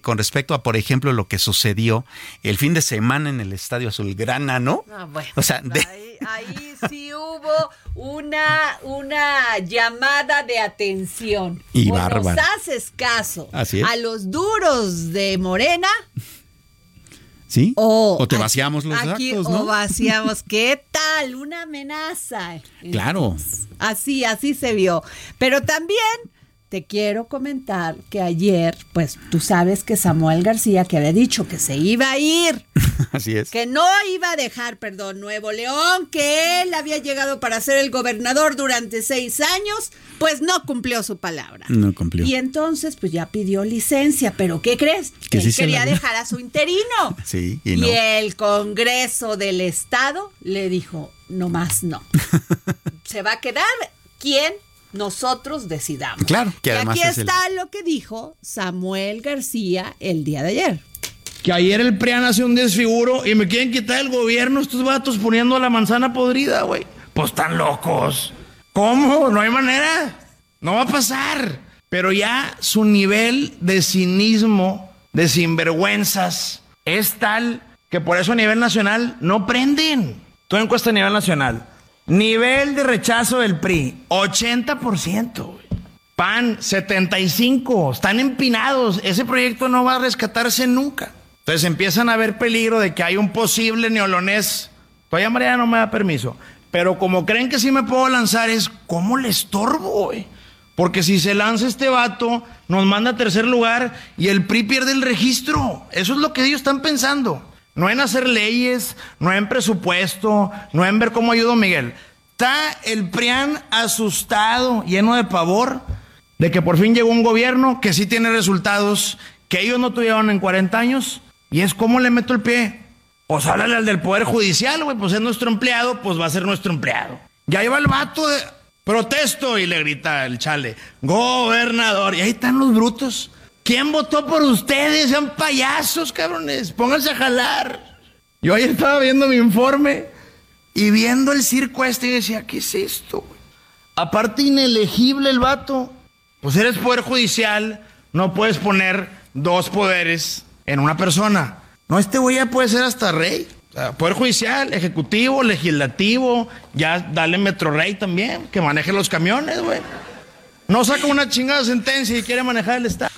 con respecto a, por ejemplo, lo que sucedió el fin de semana en el Estadio Azulgrana, ¿no? Ah, bueno, O sea, de- ahí, ahí sí hubo una, una llamada de atención. Y o bárbaro. nos haces caso Así es. a los duros de Morena ¿Sí? o, te vaciamos los aquí, actos, o ¿no? vaciamos. <laughs> ¿Qué tal? Una amenaza. Claro. Así, así se vio. Pero también, te quiero comentar que ayer, pues tú sabes que Samuel García, que había dicho que se iba a ir, <laughs> Así es. que no iba a dejar, perdón, Nuevo León, que él había llegado para ser el gobernador durante seis años, pues no cumplió su palabra. No cumplió. Y entonces, pues ya pidió licencia, pero ¿qué crees? Que sí quería la dejar a su interino. <laughs> Sí, y Y, no. el Congreso del Estado le dijo, no más no. <laughs> Se va a quedar quien nosotros decidamos. Claro, que y además aquí es el- está lo que dijo Samuel García el día de ayer. Que ayer el PRIAN hace un desfiguro y me quieren quitar el gobierno estos vatos poniendo la manzana podrida, güey. Pues están locos. ¿Cómo? No hay manera. No va a pasar. Pero ya su nivel de cinismo, de sinvergüenzas, es tal que por eso a nivel nacional no prenden. Tú encuesta a nivel nacional. Nivel de rechazo del PRI, 80%. güey. PAN, 75. Están empinados. Ese proyecto no va a rescatarse nunca. Entonces empiezan a ver peligro de que hay un posible neolonés. Todavía María no me da permiso. Pero como creen que sí me puedo lanzar, es ¿cómo le estorbo? Porque si se lanza este vato, nos manda a tercer lugar y el PRI pierde el registro. Eso es lo que ellos están pensando. No en hacer leyes, no en presupuesto, no en ver cómo ayudo a Miguel. Está el PRIAN asustado, lleno de pavor, de que por fin llegó un gobierno que sí tiene resultados que ellos no tuvieron en 40 años. Y es cómo le meto el pie. Pues háblale al del Poder Judicial, güey, pues es nuestro empleado, pues va a ser nuestro empleado. Ya iba el vato de... Protesto y le grita el chale, gobernador. Y ahí están los brutos. ¿Quién votó por ustedes? Sean payasos, cabrones. Pónganse a jalar. Yo ayer estaba viendo mi informe y viendo el circo este y decía, ¿qué es esto? güey? Aparte inelegible el vato. Pues eres poder judicial, no puedes poner dos poderes en una persona. No, este güey ya puede ser hasta rey. O sea, poder judicial, ejecutivo, legislativo, ya dale Metro Rey también, que maneje los camiones, güey. No saca una chingada sentencia y quiere manejar el Estado.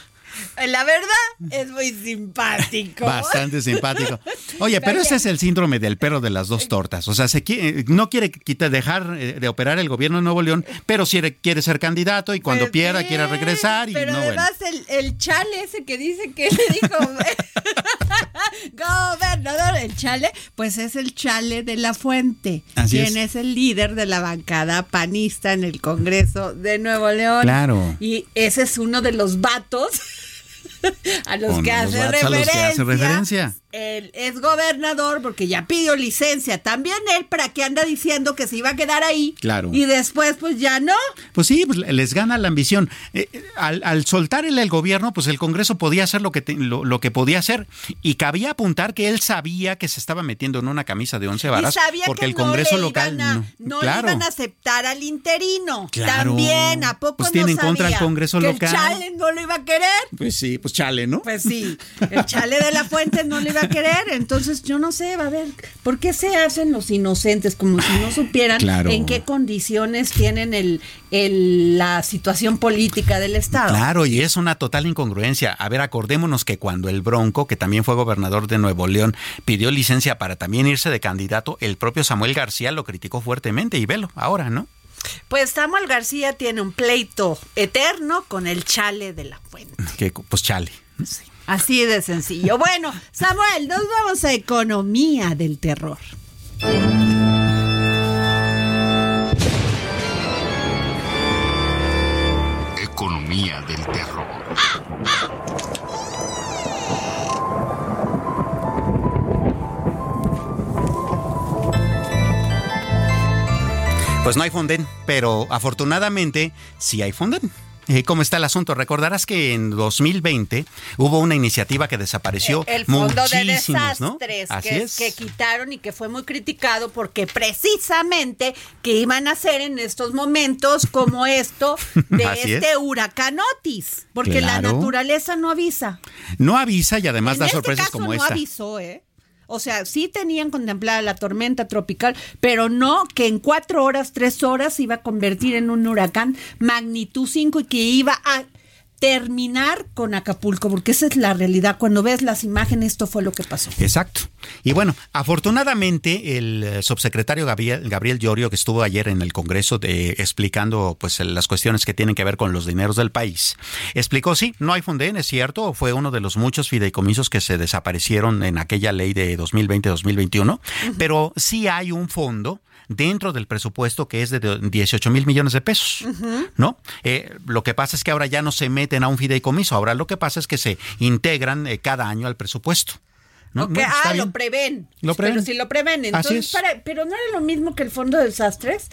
La verdad es muy simpático. Bastante simpático. Oye, pero ese es el síndrome del perro de las dos tortas. O sea, se qui- eh, no quiere quita- dejar eh, de operar el gobierno de Nuevo León, pero sí quiere ser candidato y cuando Pues pierda sí, quiere regresar. Y Pero no, bueno. además el, el chale ese que dice que le dijo <laughs> gobernador, el chale, pues es el chale de la fuente. Así quien es. es. el líder de la bancada panista en el Congreso de Nuevo León. Claro. Y ese es uno de los vatos <laughs> a los, que de los hace vatos a los que referencia. hace referencia. Él es gobernador porque ya pidió licencia. También él, ¿para qué anda diciendo que se iba a quedar ahí? Claro. Y después, pues ya no. Pues sí, pues les gana la ambición. Eh, eh, al, al soltar el, el gobierno, pues el Congreso podía hacer lo que, te- lo, lo que podía hacer. Y cabía apuntar que él sabía que se estaba metiendo en una camisa de once varas. y sabía porque que el Congreso no local. a, no, no claro. le iban a aceptar al interino. Claro. También, ¿a poco Pues no tiene en contra al Congreso que local. el chale no lo iba a querer? Pues sí, pues chale, ¿no? Pues sí, el chale de la fuente no le iba a querer, entonces yo no sé, va a ver, ¿por qué se hacen los inocentes como si no supieran Claro. en qué condiciones tienen el, el- la situación política del Estado? Claro, y es una total incongruencia. A ver, acordémonos que cuando el Bronco, que también fue gobernador de Nuevo León, pidió licencia para también irse de candidato, el propio Samuel García lo criticó fuertemente y velo, ahora, ¿no? Pues Samuel García tiene un pleito eterno con el chale de la fuente. Que pues chale. Así de sencillo. Bueno, Samuel, nos vamos a economía del terror. Economía del terror. Pues no hay Fonden, pero afortunadamente sí hay Fonden. Eh, ¿Cómo está el asunto? Recordarás que en 2020 hubo una iniciativa que desapareció El fondo de ¿no? desastres Así que, es. que quitaron y que fue muy criticado porque precisamente que iban a hacer en estos momentos como <laughs> esto de este es. huracán Otis, porque la naturaleza no avisa. No avisa y además en da este sorpresas caso como no esta. avisó, ¿eh? O sea, sí tenían contemplada la tormenta tropical, pero no que en cuatro horas, tres horas se iba a convertir en un huracán magnitud 5 y que iba a terminar con Acapulco, porque esa es la realidad. Cuando ves las imágenes, esto fue lo que pasó. Exacto. Y bueno, afortunadamente el eh, subsecretario Gabriel, Gabriel Llorio, que estuvo ayer en el Congreso de, explicando pues las cuestiones que tienen que ver con los dineros del país, explicó, sí, no hay Fonden, es cierto, fue uno de los muchos fideicomisos que se desaparecieron en aquella ley de 2020-2021, pero sí hay un fondo dentro del presupuesto que es de 18 mil millones de pesos, ¿no? Eh, lo que pasa es que ahora ya no se meten a un fideicomiso, ahora lo que pasa es que se integran eh, cada año al presupuesto. ¿no? Ah, lo prevén. Lo prevén. Pero si lo prevén, entonces, es. para- pero no era lo mismo que el fondo de desastres.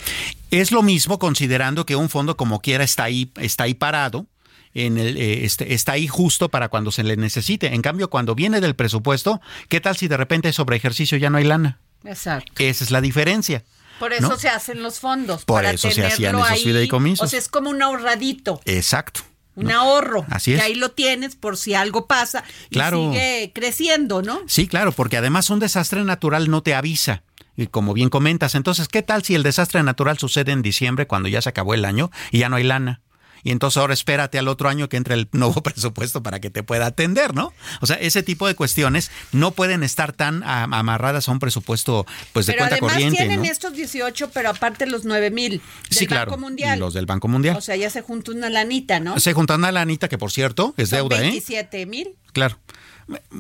Es lo mismo considerando que un fondo como quiera está ahí, está ahí parado. En el, eh, este, está ahí justo para cuando se le necesite. En cambio, cuando viene del presupuesto, ¿qué tal si de repente sobre ejercicio ya no hay lana? Exacto. Esa es la diferencia. Por eso ¿no? se hacen los fondos. Por para eso se hacían esos ahí. fideicomisos. O sea, es como un ahorradito, Exacto. un ahorro. Así es. Que ahí lo tienes por si algo pasa y Claro. sigue creciendo, ¿no? Sí, claro, porque además un desastre natural no te avisa. Y como bien comentas, entonces, ¿qué tal si el desastre natural sucede en diciembre cuando ya se acabó el año y ya no hay lana? Y entonces ahora espérate al otro año que entre el nuevo <laughs> presupuesto para que te pueda atender, ¿no? O sea, ese tipo de cuestiones no pueden estar tan amarradas a un presupuesto pues de pero cuenta además corriente, tienen ¿no? estos 18, pero aparte los 9 mil del Sí, claro. Banco Mundial. Los del Banco Mundial. O sea, ya se junta una lanita, ¿no? Se juntan una lanita que por cierto es Son deuda, ¿eh? 27 mil. Claro.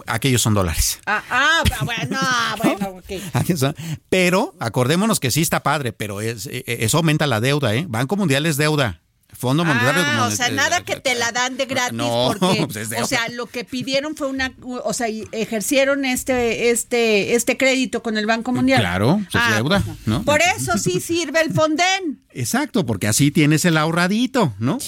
Aquellos son dólares. Ah, ah, bueno, bueno, <laughs> ok. <laughs> Aquí está. Pero acordémonos que sí está padre, pero es, eh, eso aumenta la deuda, ¿eh? Banco Mundial es deuda. Fondo Monetario. Ah, o sea, nada que te la dan de gratis No, porque, <laughs> pues de o sea, lo que pidieron fue una, o sea, ejercieron este, este, este crédito con el Banco Mundial. Claro, es Ah, deuda, ¿no? Por eso sí sirve el Fonden. Exacto, porque así tienes el ahorradito, ¿no?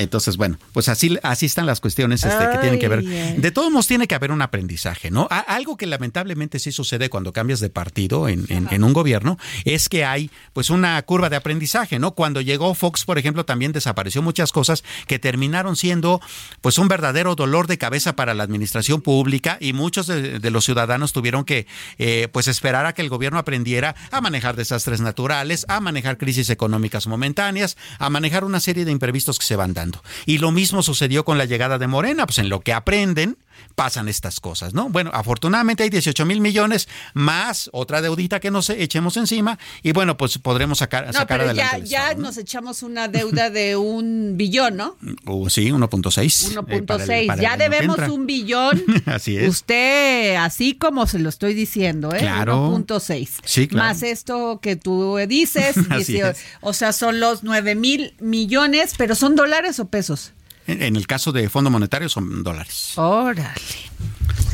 Entonces, bueno, pues así, así están las cuestiones este, que tienen que ver. De todos modos, tiene que haber un aprendizaje, ¿no? A- algo que lamentablemente sí sucede cuando cambias de partido en, en- en un gobierno es que hay pues una curva de aprendizaje, ¿no? Cuando llegó Fox, por ejemplo, también desapareció muchas cosas que terminaron siendo pues un verdadero dolor de cabeza para la administración pública y muchos de, de los ciudadanos tuvieron que eh, pues esperar a que el gobierno aprendiera a manejar desastres naturales, a manejar crisis económicas momentáneas, a manejar una serie de imprevistos que se van dando. Y lo mismo sucedió con la llegada de Morena, pues en lo que aprenden pasan estas cosas, ¿no? Bueno, afortunadamente hay 18 mil millones más otra deudita que nos echemos encima y bueno, pues podremos sacar, No, sacar pero adelante. ya, ya nos echamos una deuda de un billón, ¿no? <laughs> Uh, sí, 1.6. eh, para el- 1.6. para el Ya debemos un billón. <laughs> Así es. Usted, así como se lo estoy diciendo, ¿eh? Claro. 1.6. Sí, claro. Más esto que tú dices. <laughs> Así 18, es. O sea, son los 9 mil millones, pero ¿son dólares o pesos? En, el caso de Fondo Monetario son dólares. Órale.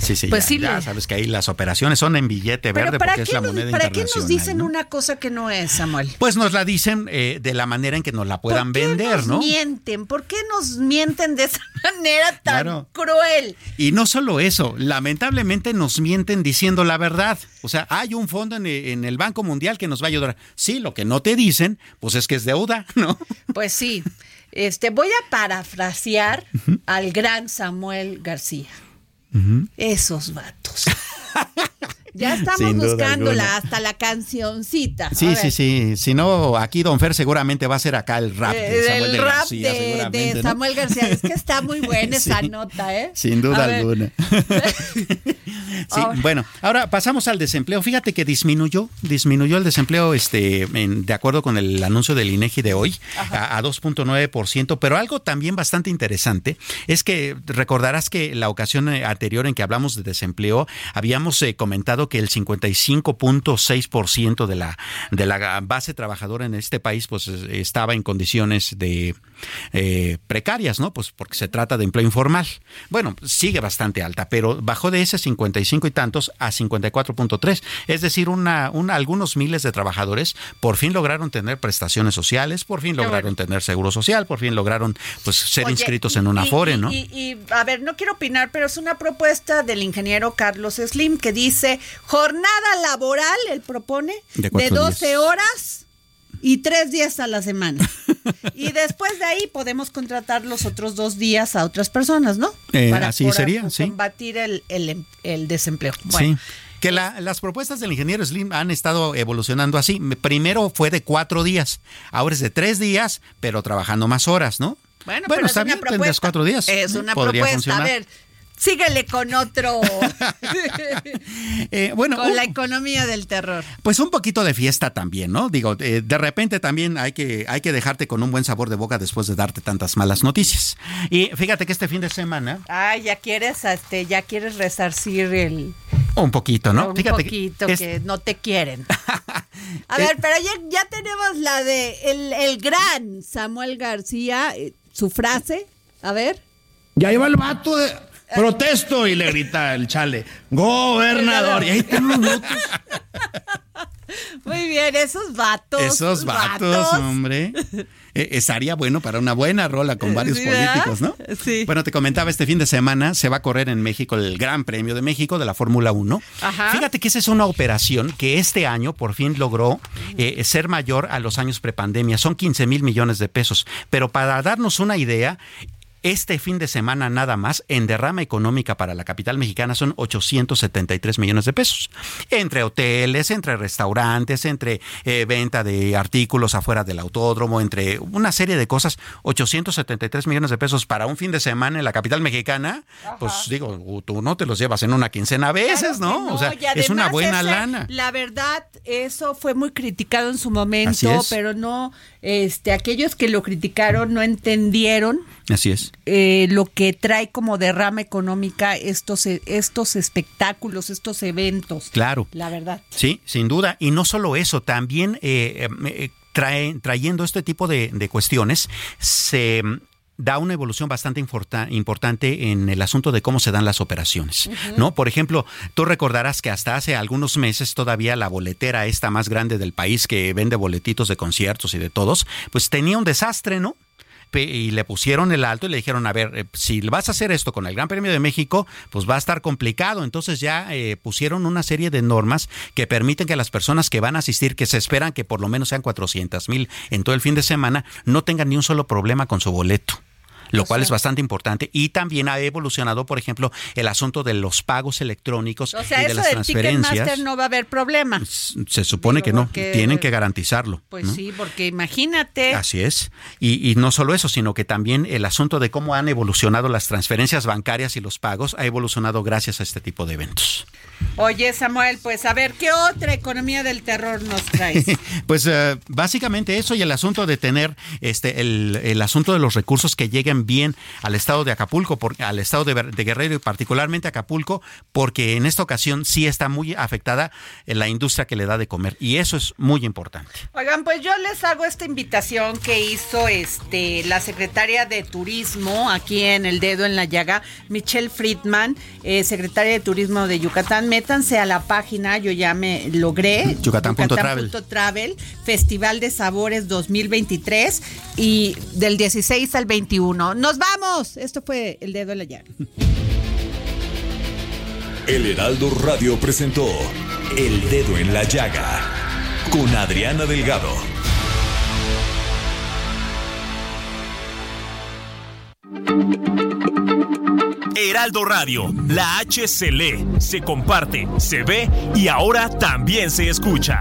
Sí, sí, Pues ya, sí ya le- sabes que ahí las operaciones son en billete Pero verde ¿para porque es qué, la nos, moneda ¿para qué internacional. nos dicen ¿no? una cosa que no es, Samuel? Pues nos la dicen eh, de la manera en que nos la puedan ¿Por qué vender, nos ¿no? mienten? ¿Por qué nos mienten de esa <laughs> manera tan Claro. cruel? Y no solo eso, lamentablemente nos mienten diciendo la verdad. O sea, hay un fondo en, en el Banco Mundial que nos va a ayudar. Sí, lo que no te dicen, pues es que es deuda, <laughs> ¿no? Pues sí. Este, voy a parafrasear al gran Samuel García. Esos vatos. <laughs> Ya estamos buscándola hasta la cancioncita. Sí, sí, sí. Si no, aquí Don Fer seguramente va a ser acá el rap de Eh, Samuel el rap García, de, seguramente, de ¿no? Samuel García. Es que está muy buena <laughs> esa nota, ¿eh? Sin duda alguna. <laughs> Sí, Ahora- bueno, ahora pasamos al desempleo. Fíjate que disminuyó, disminuyó el desempleo, este, en- de acuerdo con el anuncio del INEGI de hoy, a, a 2.9%. Pero algo también bastante interesante es que recordarás que la ocasión eh, anterior en que hablamos de desempleo habíamos eh, comentado que el 55.6% de la de la base trabajadora en este país, pues estaba en condiciones de eh, precarias, ¿no? Pues porque se trata de empleo informal. Bueno, sigue bastante alta, pero bajó de ese 55 y tantos a 54.3. Es decir, una, una, algunos miles de trabajadores por fin lograron tener prestaciones sociales, por fin lograron tener seguro social, por fin lograron pues ser Oye, inscritos en una y- y- ¿no? Y, y, a ver, no quiero opinar, pero es una propuesta del ingeniero Carlos Slim que dice jornada laboral, él propone, De de, cuatro 12 días. horas y tres días a la semana. <laughs> y después de ahí podemos contratar los otros dos días a otras personas, ¿no? Eh, así por- sería, sí. combatir el, el- el desempleo. Bueno, Sí. Que la- las propuestas del ingeniero Slim han estado evolucionando así. Primero fue de cuatro días, ahora es de tres días, pero trabajando más horas, ¿no? Bueno, Bueno, pero está es bien, tendrías propuesta. cuatro días. Es una Podría propuesta. funcionar. A ver, síguele con otro. <laughs> Eh, bueno, con un- la economía del terror. Pues un poquito de fiesta también, ¿no? Digo, eh, de repente también hay que, hay que dejarte con un buen sabor de boca después de darte tantas malas noticias. Y fíjate que este fin de semana, Ay, ya quieres, este, ya quieres resarcir el un poquito, ¿no? un fíjate poquito que es- que no te quieren. <laughs> A Eh, ver, pero ya, ya tenemos la de el, el gran Samuel García, eh, su frase. A ver. Ya iba el vato de protesto y le grita el chale, gobernador. Y ahí están los votos. Muy bien, esos vatos. esos vatos, hombre. Eh, estaría bueno para una buena rola con varios políticos, ¿no? Sí. Bueno, te comentaba, este fin de semana se va a correr en México el Gran Premio de México de la Fórmula 1. Ajá. Fíjate que esa es una operación que este año por fin logró eh, ser mayor a los años prepandemia. Son 15 mil millones de pesos. Pero para darnos una idea, este fin de semana nada más en derrama económica para la capital mexicana son 873 millones de pesos. Entre hoteles, entre restaurantes, entre eh, venta de artículos afuera del autódromo, entre una serie de cosas, 873 millones de pesos para un fin de semana en la capital mexicana, pues digo, tú no te los llevas en una quincena a veces, ¿no? O sea, es una buena lana. La verdad, eso fue muy criticado en su momento, pero no, este, aquellos que lo criticaron no entendieron Así es. eh, lo que trae como derrama económica estos, estos espectáculos, estos eventos. Claro. La verdad. Sí, sin duda. Y no solo eso, también eh, eh, trae- trayendo este tipo de, de cuestiones, se mm, da una evolución bastante importa- importante en el asunto de cómo se dan las operaciones, ¿no? Por ejemplo, tú recordarás que hasta hace algunos meses todavía la boletera esta más grande del país que vende boletitos de conciertos y de todos, pues tenía un desastre, ¿no? Y le pusieron el alto y le dijeron, a ver, eh, si vas a hacer esto con el Gran Premio de México, pues va a estar complicado. Entonces ya eh, pusieron una serie de normas que permiten que las personas que van a asistir, que se esperan que por lo menos sean 400 mil en todo el fin de semana, no tengan ni un solo problema con su boleto. Lo cual es bastante importante. Y también ha evolucionado, por ejemplo, el asunto de los pagos electrónicos O sea, y de eso las transferencias. No va a haber problema. Se supone que no, porque- tienen que garantizarlo. Pues ¿no? sí, porque imagínate. Así es. Y, y no solo eso, sino que también el asunto de cómo han evolucionado las transferencias bancarias y los pagos ha evolucionado gracias a este tipo de eventos. Oye, Samuel, pues a ver, ¿qué otra economía del terror nos traes? <laughs> Pues eh, básicamente eso y el asunto de tener este el, el asunto de los recursos que lleguen bien al estado de Acapulco, por- al estado de, Guerrero y particularmente Acapulco, porque en esta ocasión sí está muy afectada eh, la industria que le da de comer y eso es muy importante. Oigan, pues yo les hago esta invitación que hizo este la secretaria de Turismo aquí en El Dedo en la Llaga, Michelle Friedman, eh, secretaria de Turismo de Yucatán. Métanse a la página, yo ya me logré. Yucatán.travel. Travel, Festival de Sabores 2023 y del 16 al 21. ¡Nos vamos! Esto fue El Dedo en la Llaga. El Heraldo Radio presentó El Dedo en la Llaga con Adriana Delgado. Heraldo Radio, la H se lee, se comparte, se ve y ahora también se escucha.